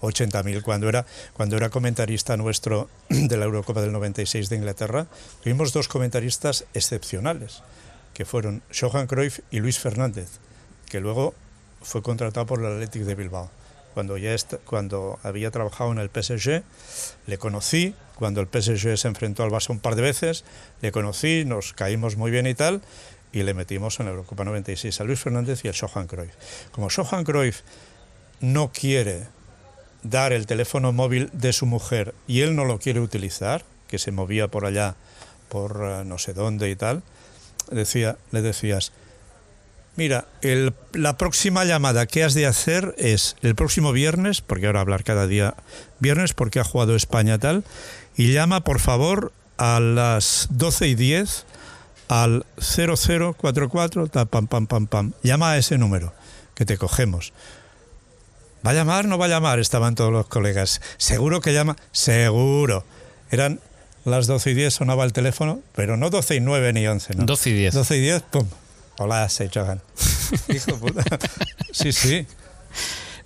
80.000. Cuando era, cuando era comentarista nuestro <clears throat> de la Eurocopa del 96 de Inglaterra, tuvimos dos comentaristas excepcionales, que fueron Johan Cruyff y Luis Fernández, que luego fue contratado por el Athletic de Bilbao. Cuando, ya cuando había trabajado en el PSG, le conocí, cuando el PSG se enfrentó al Barça un par de veces, le conocí, nos caímos muy bien y tal, y le metimos en la Eurocopa 96 a Luis Fernández y a Johan Cruyff. Como Johan Cruyff no quiere dar el teléfono móvil de su mujer y él no lo quiere utilizar, que se movía por allá, por eh, no sé dónde y tal, decía, le decías, mira, el- la próxima llamada que has de hacer es el próximo viernes, porque ahora hablar cada día viernes porque ha jugado España tal, y llama por favor a las 12 y 10 al 0044, ta, pam, pam, pam, pam. Llama a ese número que te cogemos. ¿Va a llamar? ¿No va a llamar? Estaban todos los colegas. ¿Seguro que llama? Seguro. Eran las 12 y 10, sonaba el teléfono, pero no 12 y 9 ni 11, ¿no? 12 y 10. 12 y 10, pum. Hola, soy Johan. <laughs> Hijo de puta. Sí, sí.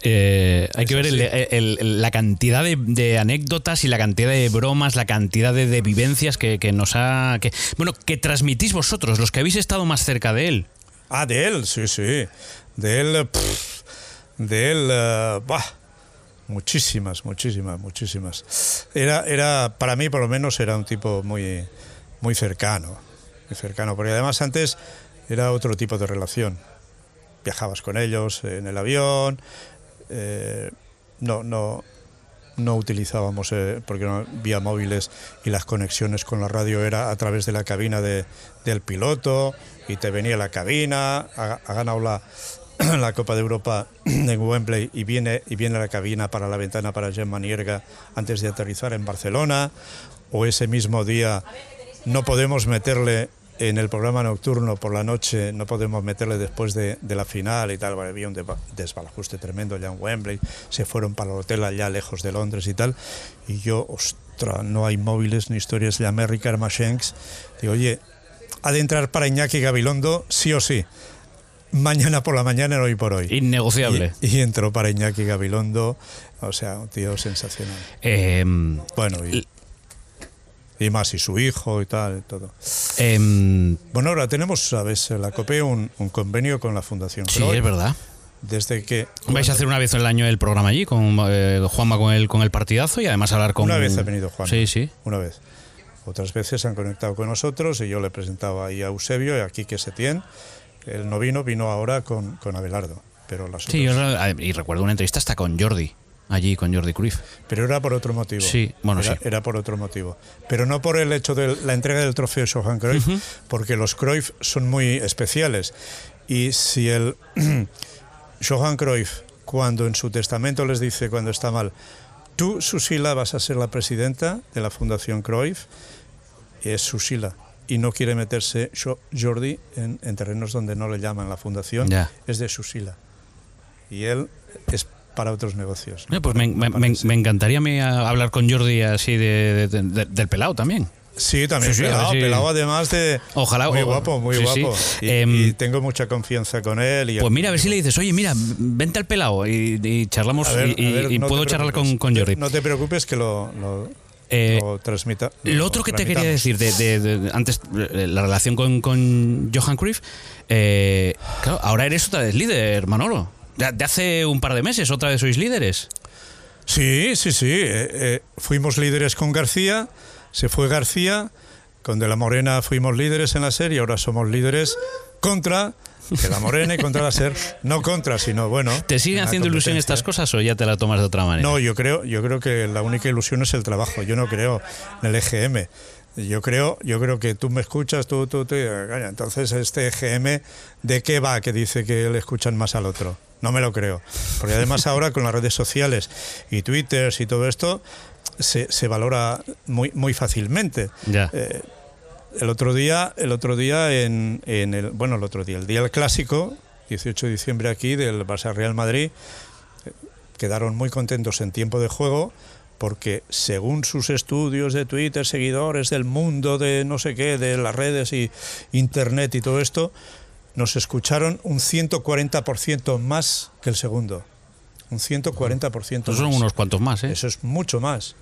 Eh, hay que ver el- el- el- la cantidad de, de anécdotas y la cantidad de bromas, la cantidad de, de vivencias que, que nos ha. Que, bueno, que transmitís vosotros, los que habéis estado más cerca de él. Ah, de él, sí, sí. De él, pff, de él, bah, muchísimas, muchísimas, muchísimas. Era, era, para mí por lo menos, era un tipo muy, muy cercano, muy cercano, porque además antes era otro tipo de relación. Viajabas con ellos en el avión, eh, no, no, no utilizábamos, eh, porque no había móviles y las conexiones con la radio era a través de la cabina de- del piloto y te venía la cabina, ha, ha ganado la, <clears throat> la Copa de Europa <clears throat> en Wembley y viene, y viene la cabina para la ventana para Gemma Nierga antes de aterrizar en Barcelona, o ese mismo día no podemos meterle en el programa nocturno por la noche, no podemos meterle después de, la final y tal, bueno, había un desbalajuste tremendo ya en Wembley, se fueron para el hotel allá lejos de Londres y tal, y yo, ostra, no hay móviles ni historias, llamé a Ricard Machenks, digo, oye, ha de entrar para Iñaki Gabilondo, sí o sí, mañana por la mañana, hoy por hoy. Innegociable. Y, y entró para Iñaki Gabilondo, o sea, un tío sensacional. Em, Bueno, y, y más, y su hijo y tal, y todo. em, Bueno, ahora tenemos, sabes, en la COPE un, un convenio con la Fundación sí, es verdad. Desde que. Vais a hacer una vez al año el programa allí, con eh, Juanma con el, con el partidazo y además hablar con. Una vez ha venido Juan. Sí, sí. Una vez. Otras veces se han conectado con nosotros y yo le presentaba ahí a Eusebio y aquí que Setién. El no vino, vino ahora con, con Abelardo. pero las Sí, otras- yo- y recuerdo una entrevista hasta con Jordi, allí con Jordi Cruyff. Pero era por otro motivo. Sí, bueno, era, sí. era por otro motivo. Pero no por el hecho de la entrega del trofeo Johan Cruyff, porque los Cruyff son muy especiales. Y si el <clears throat> Johan Cruyff, cuando en su testamento les dice, cuando está mal, tú, Susila, vas a ser la presidenta de la Fundación Cruyff, es Susila. Y no quiere meterse Jo- Jordi en, en terrenos donde no le llaman la fundación, es de Susila. Y él es para otros negocios. Eh, pues me, me- me- me encantaría a mí a- hablar con Jordi así de, de- de- del pelado también. Sí, también Sí, pelado, pelado además de Ojalá- muy guapo, muy guapo. Y, Em, y tengo mucha confianza con él. Y Pues mira, a ver si le dices, oye, mira, vente al pelado y, y charlamos ver, y, ver, no puedo charlar con, Jordi. No te preocupes que lo, lo, Eh, lo transmita. Lo otro que te quería decir de, de- de- antes, eh, la relación con, con Johan Cruyff, eh, claro, ahora eres otra vez líder, Manolo. De, hace un par de meses otra vez sois líderes. Sí, sí, sí. eh, fuimos líderes con García, se fue García, con De la Morena fuimos líderes en la serie, ahora somos líderes contra De la Morena y contra la SER. No contra, sino bueno. ¿Te siguen haciendo ilusión estas cosas o ya te la tomas de otra manera? No, yo creo, yo creo que la única ilusión es el trabajo. Yo no creo en el EGM. Yo creo, yo creo que tú me escuchas, tú, tú, tú. Entonces, este EGM, ¿de qué va que dice que le escuchan más al otro? No me lo creo. Porque además ahora con las redes sociales y Twitter y todo esto, se, se valora muy, muy fácilmente. Ya. Eh, el otro día, el otro día en, en el, bueno, el otro día, el día del clásico, 18 de diciembre aquí del Barça Real Madrid, quedaron muy contentos en tiempo de juego porque según sus estudios de Twitter, seguidores del mundo de no sé qué, de las redes y internet y todo esto, nos escucharon un 140% más que el segundo. Un 140% Esos son más. unos cuantos más, ¿eh? Eso es mucho más.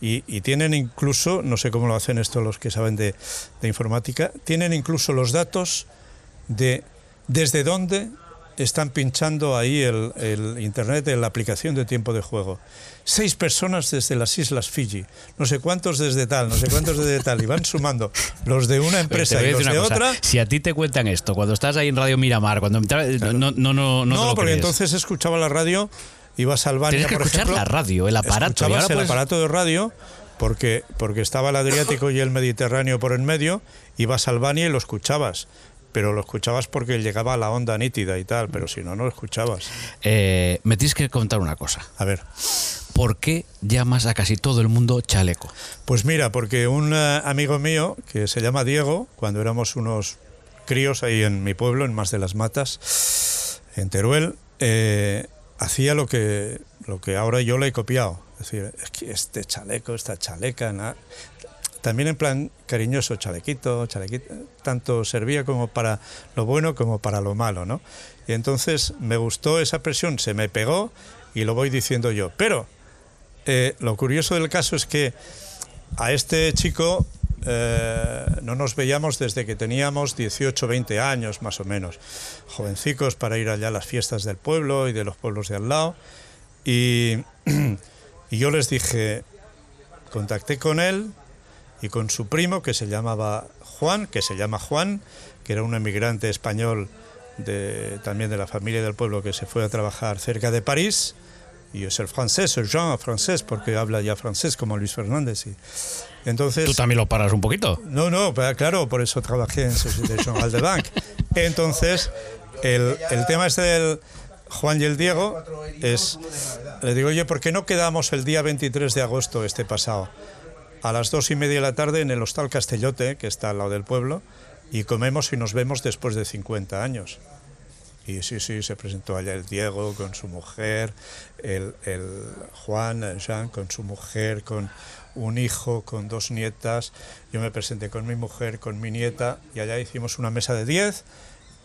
Y, y tienen incluso, no sé cómo lo hacen esto los que saben de, de informática, tienen incluso los datos de desde dónde están pinchando ahí el, el internet en la aplicación de tiempo de juego. Seis personas desde las Islas Fiji, no sé cuántos desde tal, no sé cuántos desde tal, y van sumando los de una empresa y los de cosa, otra. Si a ti te cuentan esto, cuando estás ahí en Radio Miramar, cuando entra- no, no, no, no, No, porque entonces escuchaba la radio, ibas al Albania, Tienes que por escuchar ejemplo, la radio, el aparato. y Escuchabas ahora el puedes- aparato de radio porque, porque estaba el Adriático y el Mediterráneo por en medio, ibas a Albania y lo escuchabas. Pero lo escuchabas porque llegaba a la onda nítida y tal, pero si no, no lo escuchabas. Eh, me tienes que contar una cosa. A ver, ¿Por qué llamas a casi todo el mundo chaleco? pues mira, porque un eh, amigo mío que se llama Diego, cuando éramos unos críos ahí en mi pueblo, en Más de las Matas, en Teruel, eh, hacía lo que, lo que ahora yo le he copiado. Es decir, es que este chaleco, esta chaleca, na- también en plan cariñoso, chalequito, chalequito, tanto servía como para lo bueno como para lo malo, ¿no? Y entonces me gustó esa presión, se me pegó y lo voy diciendo yo. Pero eh, lo curioso del caso es que a este chico eh, no nos veíamos desde que teníamos 18, 20 años más o menos, jovencicos para ir allá a las fiestas del pueblo y de los pueblos de al lado. Y, <clears throat> y yo les dije, contacté con él y con su primo que se llamaba Juan, que se llama Juan, que era un emigrante español también de la familia del pueblo que se fue a trabajar cerca de París. Y es el francés, el Jean francés, porque habla ya francés como Luis Fernández. Entonces, ¿Tú también lo paras un poquito? no, no, claro, por eso trabajé en Société Générale de Bank. Entonces, el, el tema este del Juan y el Diego es, le digo, oye, ¿por qué no quedamos el día 23 de agosto este pasado? A las dos y media de la tarde en el Hostal Castellote, que está al lado del pueblo, y comemos y nos vemos después de 50 años. Y sí, sí, se presentó el Diego con su mujer, el, el Juan, el Jean con su mujer, con un hijo, con dos nietas. Yo me presenté con mi mujer, con mi nieta, y allá hicimos una mesa de 10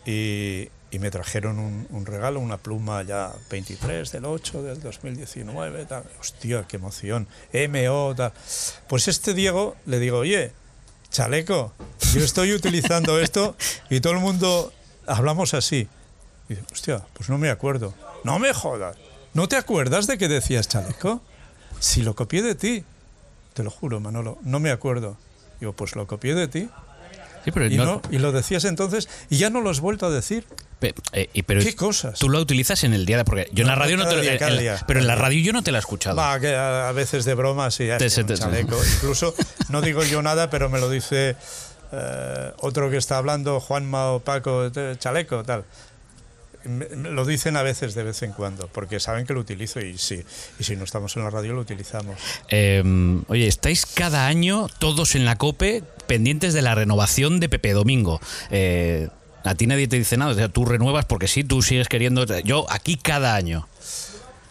y, y me trajeron un, un regalo, una pluma ya 23 del 8 del 2019. Tal. Hostia, qué emoción. MO, tal. Pues este Diego le digo, oye, chaleco, yo estoy utilizando esto y todo el mundo hablamos así. Y dice, hostia, pues no me acuerdo. No me jodas. ¿No te acuerdas de que decías chaleco? Si lo copié de ti. Te lo juro, Manolo, no me acuerdo. Digo, pues lo copié de ti. Sí, pero y, no- no- y lo decías entonces y ya no lo has vuelto a decir. Eh, pero ¿Qué cosas? Tú lo utilizas en el día de. Porque yo en la radio no te lo. día, en- en- pero en la radio yo no te la he escuchado. Va, que a, veces de broma, sí, Te- chaleco. <laughs> Incluso no digo yo nada, pero me lo dice eh, otro que está hablando, Juanma o Paco, te- chaleco, tal. Me- me lo dicen a veces de vez en cuando, porque saben que lo utilizo y sí, y si no estamos en la radio lo utilizamos. Eh, oye, estáis cada año todos en la COPE pendientes de la renovación de Pepe Domingo. Eh, a ti nadie te dice nada, o sea, tú renuevas porque sí, tú sigues queriendo. Yo aquí cada año.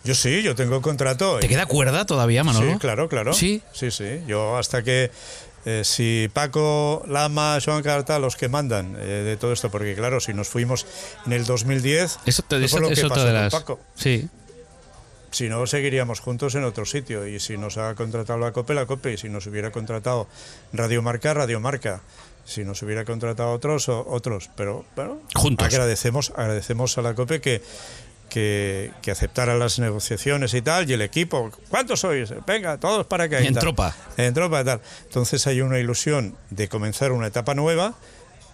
Yo sí, yo tengo contrato. ¿Te queda cuerda todavía, Manolo? Sí, claro, claro. Sí. Sí, sí. Yo hasta que eh, si Paco, Lama, Joan Carta, los que mandan eh, de todo esto, porque claro, si nos fuimos en el 2010, Eso, te- eso- fue lo es que otra pasó de con. Paco. Sí. Si no, seguiríamos juntos en otro sitio. Y si nos ha contratado la COPE, la COPE. Y si nos hubiera contratado Radio Marca, Radio Marca. Si nos hubiera contratado otros, o otros. Pero bueno, Juntos. agradecemos, agradecemos a la COPE que, que, que aceptara las negociaciones y tal. Y el equipo, ¿cuántos sois? Venga, todos para y En tal. tropa. En tropa, tal. Entonces hay una ilusión de comenzar una etapa nueva.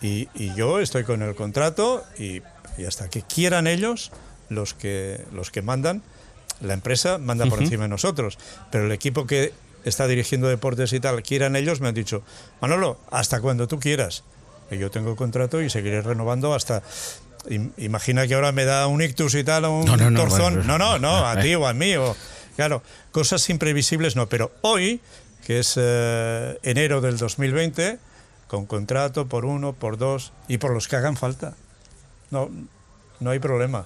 Y, y yo estoy con el contrato y, y hasta que quieran ellos, los que, los que mandan, la empresa manda por encima de nosotros. Pero el equipo que está dirigiendo deportes y tal, quieran ellos, me han dicho, Manolo, hasta cuando tú quieras. Y yo tengo contrato y seguiré renovando hasta... im- Imagina que ahora me da un ictus y tal, un No, no, no, torzón. bueno, no, no, no, a <laughs> ti o a mí. O, claro, cosas imprevisibles no. Pero hoy, que es eh, enero del 2020, con contrato por uno, por dos y por los que hagan falta. No, no hay problema.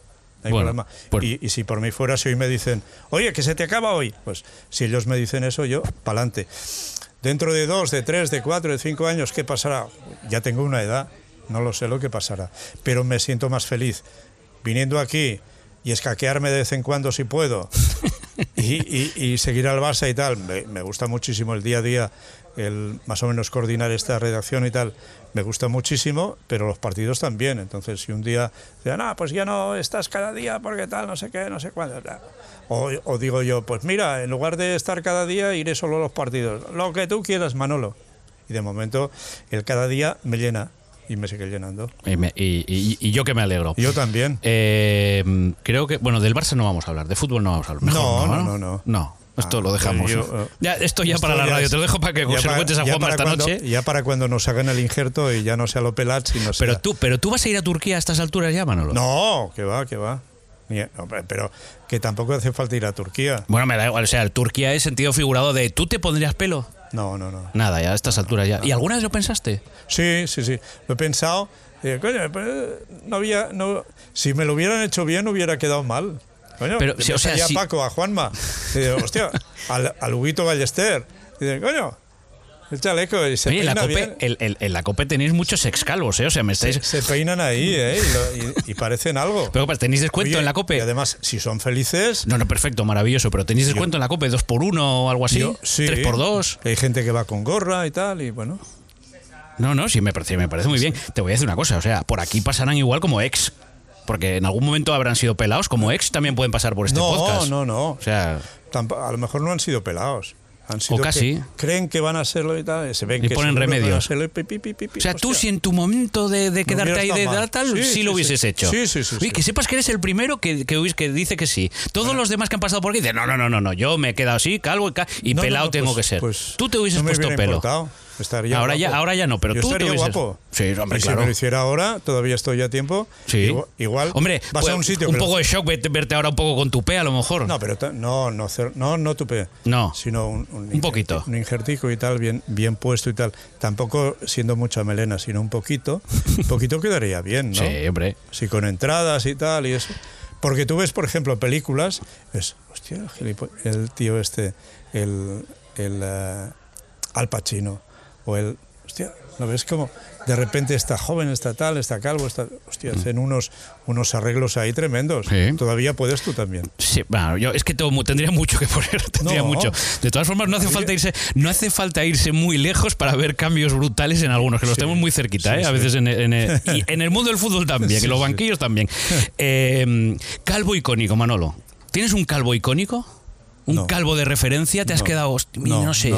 No hay Bueno, problema. pues- Y, y si por mí fuera, si hoy me dicen, oye, que se te acaba hoy, pues si ellos me dicen eso, yo, pa'lante. Dentro de dos, de tres, de cuatro, de cinco años, ¿qué pasará? Ya tengo una edad, no lo sé lo que pasará, pero me siento más feliz viniendo aquí y escaquearme de vez en cuando si puedo <laughs> y, y- y seguir al Barça y tal. Me, me gusta muchísimo el día a día, el más o menos coordinar esta redacción y tal. Me gusta muchísimo, pero los partidos también. Entonces, si un día digan, ah, pues ya no estás cada día porque tal, no sé qué, no sé cuándo. bla". O, o digo yo, pues mira, en lugar de estar cada día, iré solo a los partidos. Lo que tú quieras, Manolo. Y de momento, el cada día me llena y me sigue llenando. Y, me- y- y- y yo que me alegro. Yo también. Eh, creo que, bueno, del Barça no vamos a hablar, de fútbol no vamos a hablar. Mejor No, no, no, no, no. No, esto Ah, lo dejamos. yo, ¿no? eh, ya, esto ya Esto para la radio, es- te lo dejo para que se lo para- cuentes a Juanma para esta cuando- noche. Ya para cuando nos hagan el injerto y ya no sea Lopelats y no sea... Pero tú, pero tú vas a ir a Turquía a estas alturas ya, Manolo. No, que va, que va. Pero que tampoco hace falta ir a Turquía. Bueno, me da igual, o sea, el Turquía es sentido figurado de ¿tú te pondrías pelo? No, no, no. Nada, ya a estas alturas ya. ¿Y alguna vez lo pensaste? Sí, sí, sí. Lo he pensado. Digo, coño, pues, no había... No, si me lo hubieran hecho bien, hubiera quedado mal. Coño, Pero, sí, o sea, a. Paco, a Juanma. Y digo, hostia, al, al Huguito Ballester. Y digo, coño, el chaleco. Y se Oye, en la, COPE, bien. el- el- en la COPE tenéis muchos excalvos, ¿eh? O sea, me estáis... Se peinan ahí, ¿eh? Y, lo- y- y parecen algo. <laughs> Pero pues, tenéis descuento Oye, en la Y COPE. además, si son felices... No, no, perfecto, maravilloso, pero tenéis descuento en la COPE, dos por uno o algo así, yo- sí. tres por dos. Hay gente que va con gorra y tal, y bueno... No, no, sí, me parece, me parece muy bien. Te voy a decir una cosa, o sea, por aquí pasarán igual como ex. Porque en algún momento habrán sido pelados, como ex también pueden pasar por este no, podcast. no, no. O sea, a lo mejor no han sido pelados. Han sido casi. que creen que van a serlo y tal. y Se ven Y que ponen seguro van a remedios. serlo y pi, pi, pi, pi, pi, o sea, tú hostia. si en tu momento de, de quedarte hubiera ahí de mal. tal, sí, Sí, sí, lo sí. hubieses hecho. Sí, sí, sí, Oye, sí. que sepas que eres el primero que, que, que dice que sí. Todos los demás que han pasado por aquí dicen, no, no, no, no, no, yo me he quedado así, calvo y, ca- y No, no, pelado no, tengo pues- que ser. pues tú te hubieses no me puesto pelo. importado. Estaría Ahora ya- ahora ya no, pero Yo tú te estaría hubieses- guapo. Sí, hombre, y claro. si me lo hiciera ahora, todavía estoy a tiempo. Sí. Igual, Hombre, vas pues, a un sitio un lo- poco de shock verte, ahora un poco con tu pe a lo mejor. No, pero no, no, no, no tupe. No. Sino un, un, Un poquito. Un injertico y tal, bien, bien puesto y tal. Tampoco siendo mucha melena, sino un poquito. Un poquito quedaría bien, ¿no? Sí, hombre. Sí, con entradas y tal y eso. Porque tú ves, por ejemplo, películas, es, hostia, el, el tío este, el, el eh, Al Pacino, o el, hostia, ¿lo ves como de repente está joven, está tal, está calvo, está, hostia, hacen unos, unos arreglos ahí tremendos. Mm. Sí. Todavía puedes tú también. Sí, bueno, yo es que tengo tendría mucho que poner, <laughs> tendría No. mucho. De todas formas, no hace falta irse, no hace falta irse muy lejos para ver cambios brutales en algunos, que los Sí, tenemos muy cerquita, ¿eh? a veces en, en- <laughs> y en el mundo del fútbol también, en los banquillos también. <laughs> Eh, calvo icónico, Manolo. ¿Tienes un calvo icónico? ¿Un No. calvo de referencia? ¿Te has No. quedado, hosti- mira, no, sé?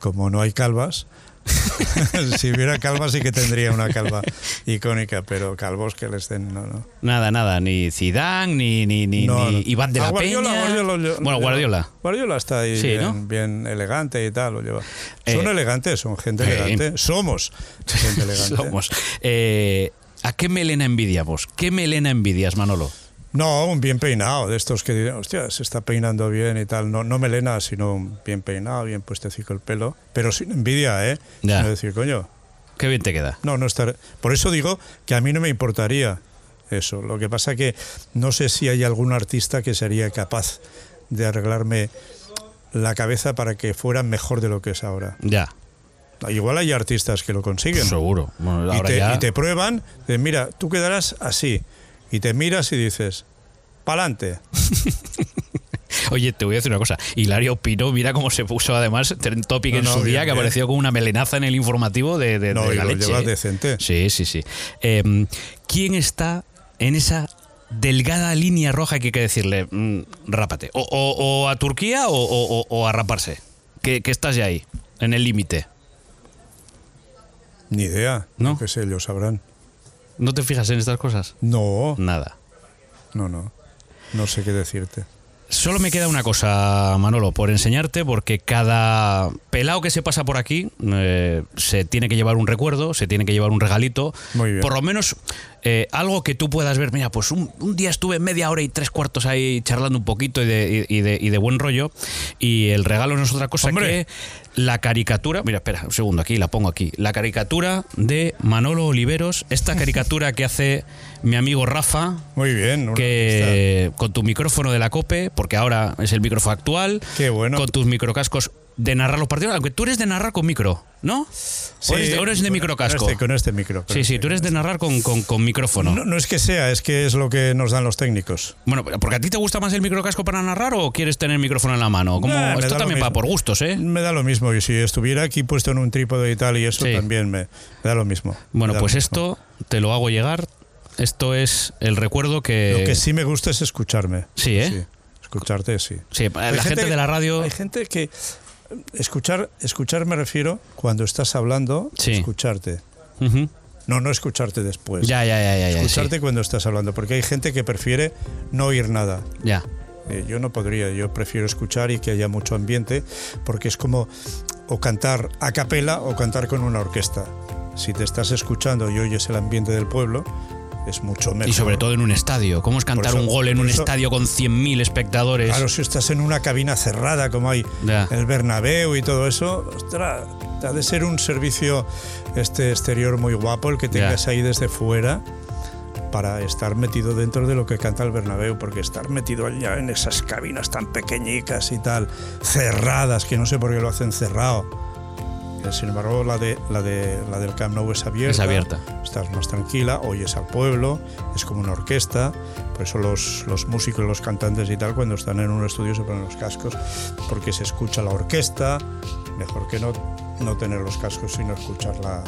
Como no hay calvas, <laughs> si hubiera calva sí que tendría una calva icónica, pero calvos que les den, no, no. Nada, nada, ni Zidane, ni, ni, ni, No, ni no. Iván de Ah, la Guardiola, Peña. Guardiola, bueno, Guardiola. Guardiola está ahí Sí, bien, bien elegante y tal. Lo lleva. Eh, Son elegantes, son gente sí. elegante. Somos gente elegante. <laughs> Somos. Eh, ¿A qué melena envidiamos? ¿Qué melena envidias, Manolo? No, un bien peinado, de estos que dirán, hostia, se está peinando bien y tal. No, no melena, sino un bien peinado, bien puestecico el pelo. Pero sin envidia, ¿eh? No decir, coño, Qué bien te queda. no, no estar. Por eso digo que a mí no me importaría eso. Lo que pasa que no sé si hay algún artista que sería capaz de arreglarme la cabeza para que fuera mejor de lo que es ahora. Ya, Igual hay artistas que lo consiguen. seguro. Bueno, y, te, ya- y te prueban de, mira, tú quedarás así. Y te miras y dices, pa'lante. <laughs> Oye, te voy a decir una cosa. Hilario Pino, mira cómo se puso además Trend Topic No, en no, su bien, día, que bien. apareció con una melenaza en el informativo de, de- No, de la leche. llevas ¿eh? decente. Sí, sí, sí. Eh, ¿Quién está en esa delgada línea roja que hay que decirle, mm, rápate? O, o- o a Turquía o, o- o- o a raparse. Que, que estás ya ahí, en el límite. Ni idea. ¿No? Que sé, ellos sabrán. ¿No te fijas en estas cosas? No, Nada. no, no. No sé qué decirte. Solo me queda una cosa, Manolo, por enseñarte, porque cada pelao que se pasa por aquí eh, se tiene que llevar un recuerdo, se tiene que llevar un regalito. Muy bien. Por lo menos eh, algo que tú puedas ver. Mira, pues un, un día estuve media hora y tres cuartos ahí charlando un poquito y de, y- y de, y de buen rollo. Y el regalo no es otra cosa Hombre. que la caricatura. Mira, espera, un segundo, aquí la pongo aquí. La caricatura de Manolo Oliveros. Esta caricatura que hace mi amigo Rafa Muy bien. que con tu micrófono de la COPE, porque ahora es el micrófono actual, Qué bueno. con tus microcascos de narrar los partidos, aunque tú eres de narrar con micro, ¿no? Sí, o eres de, o eres de con- microcasco. Con este, con este micro. sí, sí, este. tú eres de narrar con, con- con micrófono. No, no es que sea, es que es lo que nos dan los técnicos. Bueno, porque a ti te gusta más el microcasco para narrar o quieres tener micrófono en la mano? Como, Nah, esto también va por gustos, ¿eh? Me da lo mismo. Y si estuviera aquí puesto en un trípode y tal, y eso Sí. también me, me da lo mismo. Bueno, pues esto te lo hago llegar. Esto es el recuerdo que... Lo que sí me gusta es escucharme. Sí, ¿eh? Escucharte, sí. Sí, la gente, de la radio... Hay gente que. Escuchar, escuchar me refiero cuando estás hablando, Sí. escucharte. No, no escucharte después. Ya, ya, ya, ya. sí. escucharte cuando estás hablando, porque hay gente que prefiere no oír nada. Ya. Eh, yo no podría, yo prefiero escuchar y que haya mucho ambiente, porque es como o cantar a capela o cantar con una orquesta. Si te estás escuchando y oyes el ambiente del pueblo, es mucho mejor. Y sobre todo en un estadio. ¿Cómo es cantar eso- un gol en un eso- estadio con 100.000 espectadores? Claro, si estás en una cabina cerrada como hay Ya. el Bernabéu y todo eso, ostras, ha de ser un servicio este exterior muy guapo el que tengas ahí desde fuera para estar metido dentro de lo que canta el Bernabéu, porque estar metido allá en esas cabinas tan pequeñicas y tal, cerradas, que no sé por qué lo hacen cerrado. Eh, Sin embargo, la, de, la, de, la del Camp Nou es abierta. Es abierta. Estás más tranquila, oyes al pueblo, es como una orquesta. Por eso los, los músicos, los cantantes y tal, cuando están en un estudio se ponen los cascos, porque se escucha la orquesta. Mejor que no, no tener los cascos, sino escuchar la,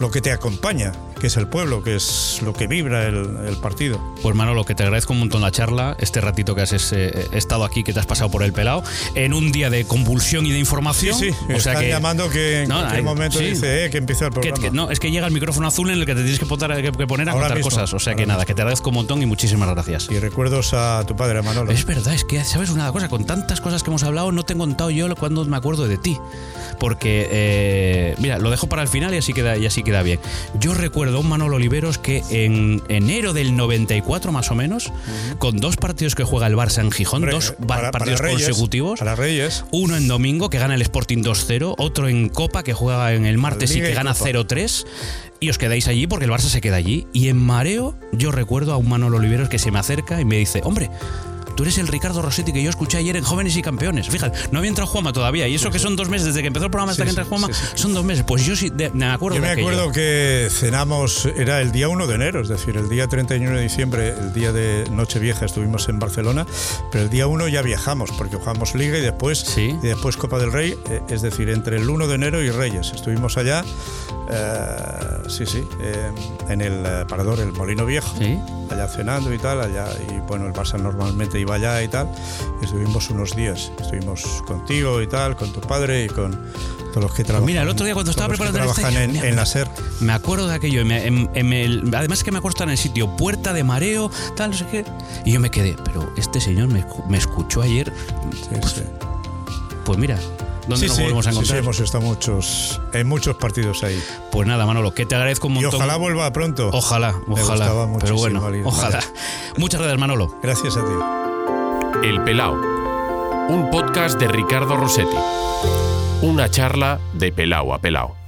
lo que te acompaña, que es el pueblo, que es lo que vibra el, el partido. Pues Manolo, que te agradezco un montón la charla, este ratito que has eh, estado aquí, que te has pasado por el pelado, en un día de convulsión y de información. Sí, sí, o sea están que, llamando que en No, cualquier hay- momento sí. dice eh, que empieza el que- programa. que- no, es que llega el micrófono azul en el que te tienes que poner, que- que poner a Ahora contar mismo, cosas. O sea que nada, mismo. que te agradezco un montón y muchísimas gracias. Y recuerdos a tu padre, Manolo. Es verdad, es que, ¿sabes una cosa? Con tantas cosas que hemos hablado, no te he contado yo cuando me acuerdo de ti. Porque, eh, mira, lo dejo para el final y así queda, y así queda bien. Yo recuerdo a un Manolo Oliveros que en enero del 94, más o menos, con dos partidos que juega el Barça en Gijón, dos para- partidos Reyes, consecutivos. Para Reyes. Uno en domingo, que gana el Sporting 2-0. Otro en Copa, que juega en el martes y que gana Copa. 0-3. Y os quedáis allí porque el Barça se queda allí. Y en mareo, yo recuerdo a un Manolo Oliveros que se me acerca y me dice: Hombre. Tú eres el Ricardo Rossetti que yo escuché ayer en Jóvenes y Campeones. Fíjate, no había entrado Juanma todavía. Y eso que son dos meses, desde que empezó el programa hasta Sí, que entra sí. son dos meses. Pues yo sí de- me acuerdo Yo me acuerdo que cenamos, era el día 1 de enero, es decir, el día 31 de diciembre, el día de Nochevieja, estuvimos en Barcelona, pero el día 1 ya viajamos, porque jugamos Liga y después, y después Copa del Rey, eh, es decir, entre el 1 de enero y Reyes. Estuvimos allá, eh, sí, sí, eh, en el parador, el Molino Viejo, allá cenando y tal, allá, y bueno, el Barça normalmente iba iba allá y tal. Estuvimos unos días, estuvimos contigo y tal, con tu padre y con todos los que trabajan. Pues Mira, el otro día cuando estaba preparando el trabajan en, en la SER. Me acuerdo de aquello. me- en- en el- además que me acuerdo estar en el sitio Puerta de Mareo, tal, no sé qué. Y yo me quedé, pero este señor me, me escuchó ayer. Sí, sí. Pues mira, ¿dónde Sí, nos sí, volvemos a sí, sí, encontrar? hemos estado muchos, en muchos partidos ahí. Pues nada, Manolo, que te agradezco un Y montón. ojalá vuelva pronto. Ojalá, Me ojalá. gustaba Pero bueno, ir. ojalá. Vale. <laughs> Muchas gracias, Manolo. Gracias a ti. El Pelao, un podcast de Ricardo Rossetti. Una charla de Pelao a Pelao.